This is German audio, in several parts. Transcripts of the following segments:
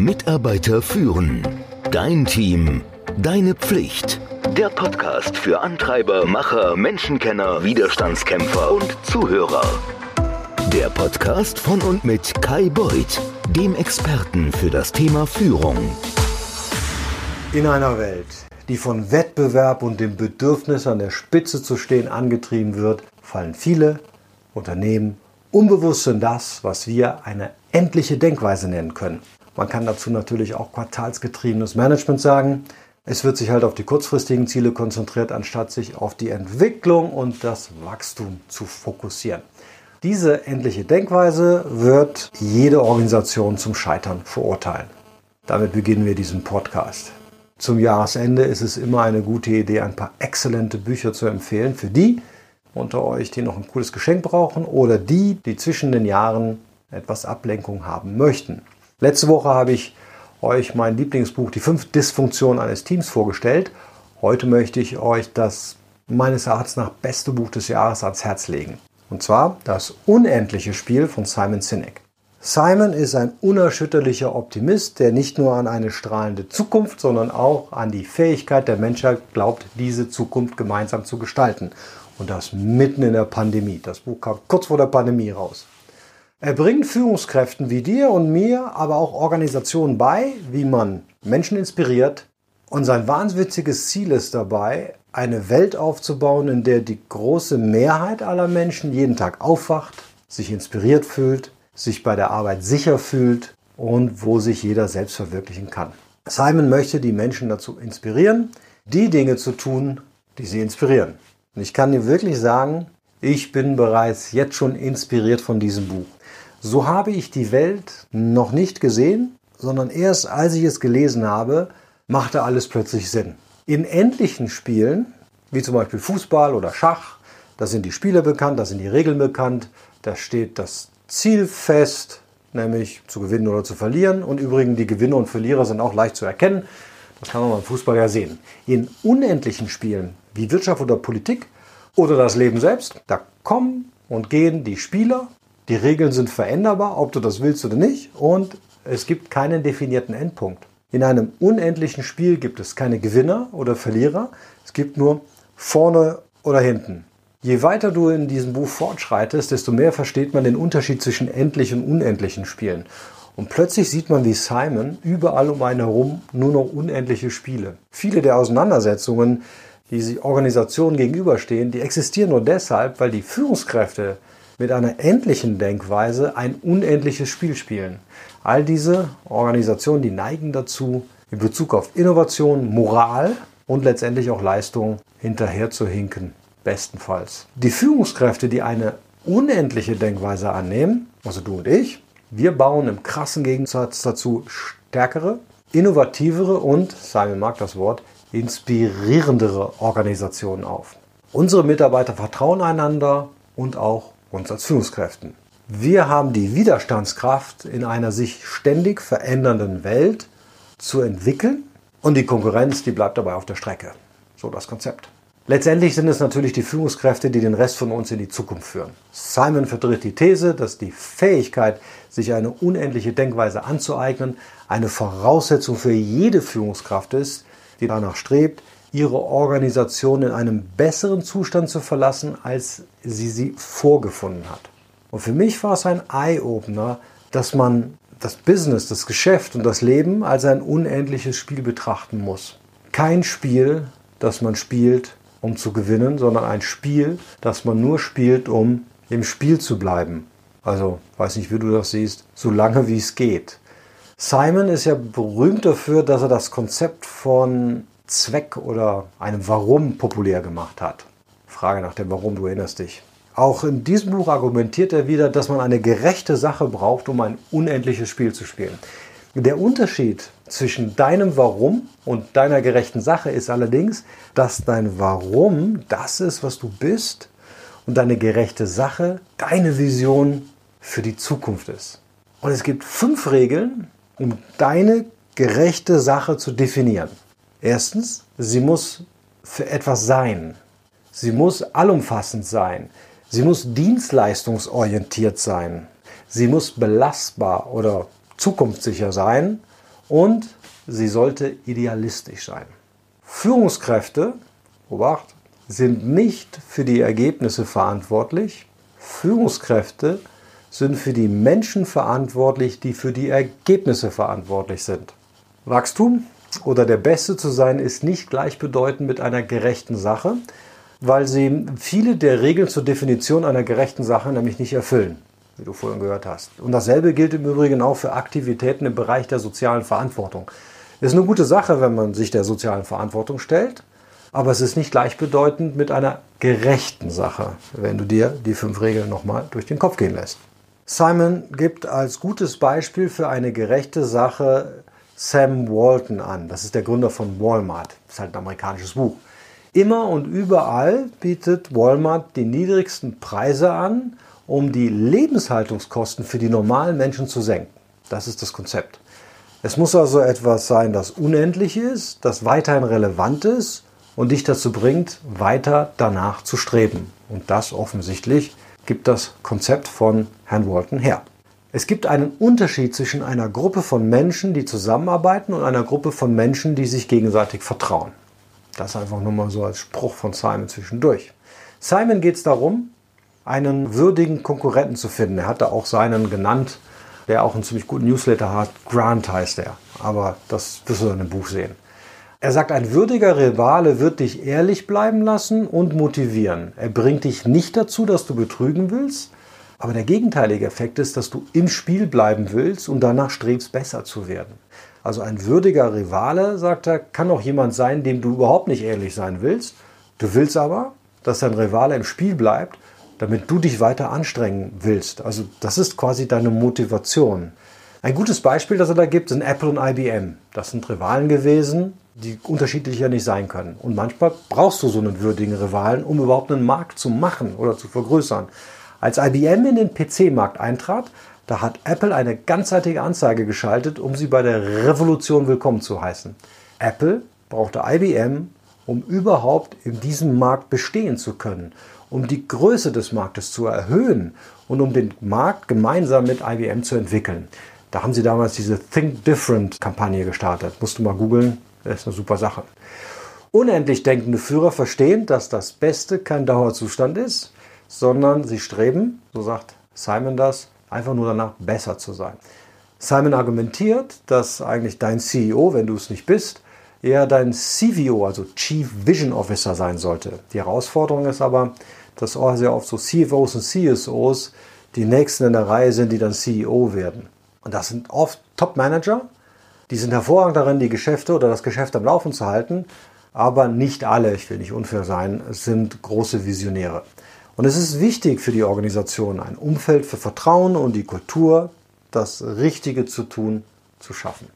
Mitarbeiter führen. Dein Team. Deine Pflicht. Der Podcast für Antreiber, Macher, Menschenkenner, Widerstandskämpfer und Zuhörer. Der Podcast von und mit Kai Beuth, dem Experten für das Thema Führung. In einer Welt, die von Wettbewerb und dem Bedürfnis an der Spitze zu stehen angetrieben wird, fallen viele Unternehmen unbewusst in das, was wir eine endliche Denkweise nennen können. Man kann dazu natürlich auch quartalsgetriebenes Management sagen. Es wird sich halt auf die kurzfristigen Ziele konzentriert, anstatt sich auf die Entwicklung und das Wachstum zu fokussieren. Diese endliche Denkweise wird jede Organisation zum Scheitern verurteilen. Damit beginnen wir diesen Podcast. Zum Jahresende ist es immer eine gute Idee, ein paar exzellente Bücher zu empfehlen für die unter euch, die noch ein cooles Geschenk brauchen oder die, die zwischen den Jahren etwas Ablenkung haben möchten. Letzte Woche habe ich euch mein Lieblingsbuch Die fünf Dysfunktionen eines Teams vorgestellt. Heute möchte ich euch das meines Erachtens nach beste Buch des Jahres ans Herz legen. Und zwar das Unendliche Spiel von Simon Sinek. Simon ist ein unerschütterlicher Optimist, der nicht nur an eine strahlende Zukunft, sondern auch an die Fähigkeit der Menschheit glaubt, diese Zukunft gemeinsam zu gestalten. Und das mitten in der Pandemie. Das Buch kam kurz vor der Pandemie raus. Er bringt Führungskräften wie dir und mir, aber auch Organisationen bei, wie man Menschen inspiriert. Und sein wahnwitziges Ziel ist dabei, eine Welt aufzubauen, in der die große Mehrheit aller Menschen jeden Tag aufwacht, sich inspiriert fühlt, sich bei der Arbeit sicher fühlt und wo sich jeder selbst verwirklichen kann. Simon möchte die Menschen dazu inspirieren, die Dinge zu tun, die sie inspirieren. Und ich kann dir wirklich sagen, ich bin bereits jetzt schon inspiriert von diesem Buch. So habe ich die Welt noch nicht gesehen, sondern erst als ich es gelesen habe, machte alles plötzlich Sinn. In endlichen Spielen, wie zum Beispiel Fußball oder Schach, da sind die Spieler bekannt, da sind die Regeln bekannt, da steht das Ziel fest, nämlich zu gewinnen oder zu verlieren. Und übrigens, die Gewinner und Verlierer sind auch leicht zu erkennen. Das kann man beim Fußball ja sehen. In unendlichen Spielen wie Wirtschaft oder Politik oder das Leben selbst, da kommen und gehen die Spieler die Regeln sind veränderbar, ob du das willst oder nicht. Und es gibt keinen definierten Endpunkt. In einem unendlichen Spiel gibt es keine Gewinner oder Verlierer. Es gibt nur vorne oder hinten. Je weiter du in diesem Buch fortschreitest, desto mehr versteht man den Unterschied zwischen endlichen und unendlichen Spielen. Und plötzlich sieht man wie Simon überall um einen herum nur noch unendliche Spiele. Viele der Auseinandersetzungen, die sich Organisationen gegenüberstehen, die existieren nur deshalb, weil die Führungskräfte mit einer endlichen Denkweise ein unendliches Spiel spielen. All diese Organisationen, die neigen dazu, in Bezug auf Innovation, Moral und letztendlich auch Leistung hinterher zu hinken. Bestenfalls. Die Führungskräfte, die eine unendliche Denkweise annehmen, also du und ich, wir bauen im krassen Gegensatz dazu stärkere, innovativere und, Simon mag das Wort, inspirierendere Organisationen auf. Unsere Mitarbeiter vertrauen einander und auch uns als Führungskräften. Wir haben die Widerstandskraft in einer sich ständig verändernden Welt zu entwickeln und die Konkurrenz, die bleibt dabei auf der Strecke. So das Konzept. Letztendlich sind es natürlich die Führungskräfte, die den Rest von uns in die Zukunft führen. Simon vertritt die These, dass die Fähigkeit, sich eine unendliche Denkweise anzueignen, eine Voraussetzung für jede Führungskraft ist, die danach strebt, ihre Organisation in einem besseren Zustand zu verlassen, als sie sie vorgefunden hat. Und für mich war es ein Eye-Opener, dass man das Business, das Geschäft und das Leben als ein unendliches Spiel betrachten muss. Kein Spiel, das man spielt, um zu gewinnen, sondern ein Spiel, das man nur spielt, um im Spiel zu bleiben. Also, weiß nicht, wie du das siehst, so lange wie es geht. Simon ist ja berühmt dafür, dass er das Konzept von Zweck oder einem Warum populär gemacht hat. Frage nach dem Warum, du erinnerst dich. Auch in diesem Buch argumentiert er wieder, dass man eine gerechte Sache braucht, um ein unendliches Spiel zu spielen. Der Unterschied zwischen deinem Warum und deiner gerechten Sache ist allerdings, dass dein Warum das ist, was du bist und deine gerechte Sache deine Vision für die Zukunft ist. Und es gibt fünf Regeln, um deine gerechte Sache zu definieren. Erstens, sie muss für etwas sein. Sie muss allumfassend sein. Sie muss dienstleistungsorientiert sein. Sie muss belastbar oder zukunftssicher sein. und sie sollte idealistisch sein. Führungskräfte, Obacht, sind nicht für die Ergebnisse verantwortlich. Führungskräfte sind für die Menschen verantwortlich, die für die Ergebnisse verantwortlich sind. Wachstum oder der Beste zu sein ist nicht gleichbedeutend mit einer gerechten Sache, weil sie viele der Regeln zur Definition einer gerechten Sache nämlich nicht erfüllen, wie du vorhin gehört hast. Und dasselbe gilt im Übrigen auch für Aktivitäten im Bereich der sozialen Verantwortung. Es ist eine gute Sache, wenn man sich der sozialen Verantwortung stellt, aber es ist nicht gleichbedeutend mit einer gerechten Sache, wenn du dir die fünf Regeln nochmal durch den Kopf gehen lässt. Simon gibt als gutes Beispiel für eine gerechte Sache Sam Walton an. Das ist der Gründer von Walmart. Das ist halt ein amerikanisches Buch. Immer und überall bietet Walmart die niedrigsten Preise an, um die Lebenshaltungskosten für die normalen Menschen zu senken. Das ist das Konzept. Es muss also etwas sein, das unendlich ist, das weiterhin relevant ist und dich dazu bringt, weiter danach zu streben. Und das offensichtlich gibt das Konzept von Herrn Walton her. Es gibt einen Unterschied zwischen einer Gruppe von Menschen, die zusammenarbeiten und einer Gruppe von Menschen, die sich gegenseitig vertrauen. Das einfach nur mal so als Spruch von Simon zwischendurch. Simon geht es darum, einen würdigen Konkurrenten zu finden. Er hatte auch seinen genannt, der auch einen ziemlich guten Newsletter hat. Grant heißt er. Aber das wirst du dann im Buch sehen. Er sagt, ein würdiger Rivale wird dich ehrlich bleiben lassen und motivieren. Er bringt dich nicht dazu, dass du betrügen willst, aber der gegenteilige Effekt ist, dass du im Spiel bleiben willst und danach strebst, besser zu werden. Also ein würdiger Rivale, sagt er, kann auch jemand sein, dem du überhaupt nicht ehrlich sein willst. Du willst aber, dass dein Rivale im Spiel bleibt, damit du dich weiter anstrengen willst. Also das ist quasi deine Motivation. Ein gutes Beispiel, das er da gibt, sind Apple und IBM. Das sind Rivalen gewesen, die unterschiedlicher nicht sein können. Und manchmal brauchst du so einen würdigen Rivalen, um überhaupt einen Markt zu machen oder zu vergrößern. Als IBM in den PC-Markt eintrat, da hat Apple eine ganzseitige Anzeige geschaltet, um sie bei der Revolution willkommen zu heißen. Apple brauchte IBM, um überhaupt in diesem Markt bestehen zu können, um die Größe des Marktes zu erhöhen und um den Markt gemeinsam mit IBM zu entwickeln. Da haben sie damals diese Think Different Kampagne gestartet. Musst du mal googeln, das ist eine super Sache. Unendlich denkende Führer verstehen, dass das Beste kein Dauerzustand ist, sondern sie streben, so sagt Simon das, einfach nur danach besser zu sein. Simon argumentiert, dass eigentlich dein CEO, wenn du es nicht bist, eher dein CVO, also Chief Vision Officer sein sollte. Die Herausforderung ist aber, dass auch sehr oft so CFOs und CSOs die nächsten in der Reihe sind, die dann CEO werden. Und das sind oft Top-Manager, die sind hervorragend darin, die Geschäfte oder das Geschäft am Laufen zu halten, aber nicht alle, ich will nicht unfair sein, sind große Visionäre. Und es ist wichtig für die Organisation, ein Umfeld für Vertrauen und die Kultur, das Richtige zu tun, zu schaffen.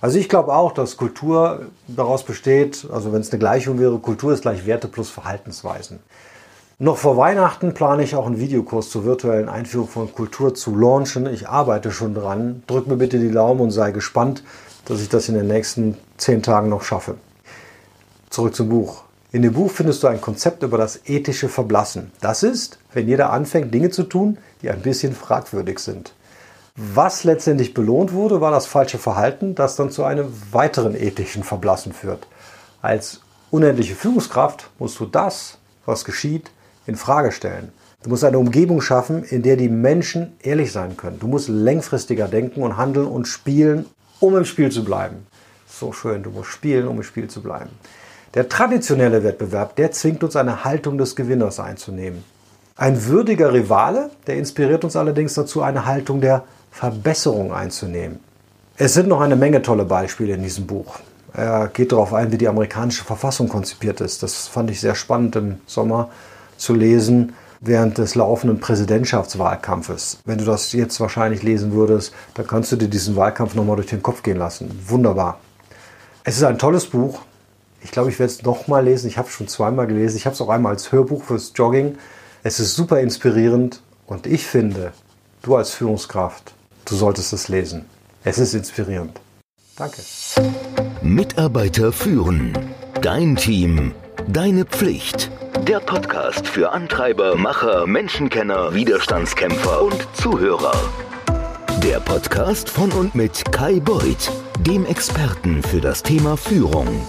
Also ich glaube auch, dass Kultur daraus besteht, also wenn es eine Gleichung wäre, Kultur ist gleich Werte plus Verhaltensweisen. Noch vor Weihnachten plane ich auch einen Videokurs zur virtuellen Einführung von Kultur zu launchen. Ich arbeite schon dran. Drück mir bitte die Daumen und sei gespannt, dass ich das in den nächsten zehn Tagen noch schaffe. Zurück zum Buch. In dem Buch findest du ein Konzept über das ethische Verblassen. Das ist, wenn jeder anfängt, Dinge zu tun, die ein bisschen fragwürdig sind. Was letztendlich belohnt wurde, war das falsche Verhalten, das dann zu einem weiteren ethischen Verblassen führt. Als unendliche Führungskraft musst du das, was geschieht, in Frage stellen. Du musst eine Umgebung schaffen, in der die Menschen ehrlich sein können. Du musst längfristiger denken und handeln und spielen, um im Spiel zu bleiben. So schön, du musst spielen, um im Spiel zu bleiben. Der traditionelle Wettbewerb, der zwingt uns eine Haltung des Gewinners einzunehmen. Ein würdiger Rivale, der inspiriert uns allerdings dazu, eine Haltung der Verbesserung einzunehmen. Es sind noch eine Menge tolle Beispiele in diesem Buch. Er geht darauf ein, wie die amerikanische Verfassung konzipiert ist. Das fand ich sehr spannend im Sommer zu lesen während des laufenden Präsidentschaftswahlkampfes. Wenn du das jetzt wahrscheinlich lesen würdest, dann kannst du dir diesen Wahlkampf nochmal durch den Kopf gehen lassen. Wunderbar. Es ist ein tolles Buch. Ich glaube, ich werde es nochmal lesen. Ich habe es schon zweimal gelesen. Ich habe es auch einmal als Hörbuch fürs Jogging. Es ist super inspirierend und ich finde, du als Führungskraft, du solltest es lesen. Es ist inspirierend. Danke. Mitarbeiter führen. Dein Team. Deine Pflicht. Der Podcast für Antreiber, Macher, Menschenkenner, Widerstandskämpfer und Zuhörer. Der Podcast von und mit Kai Beuth dem Experten für das Thema Führung.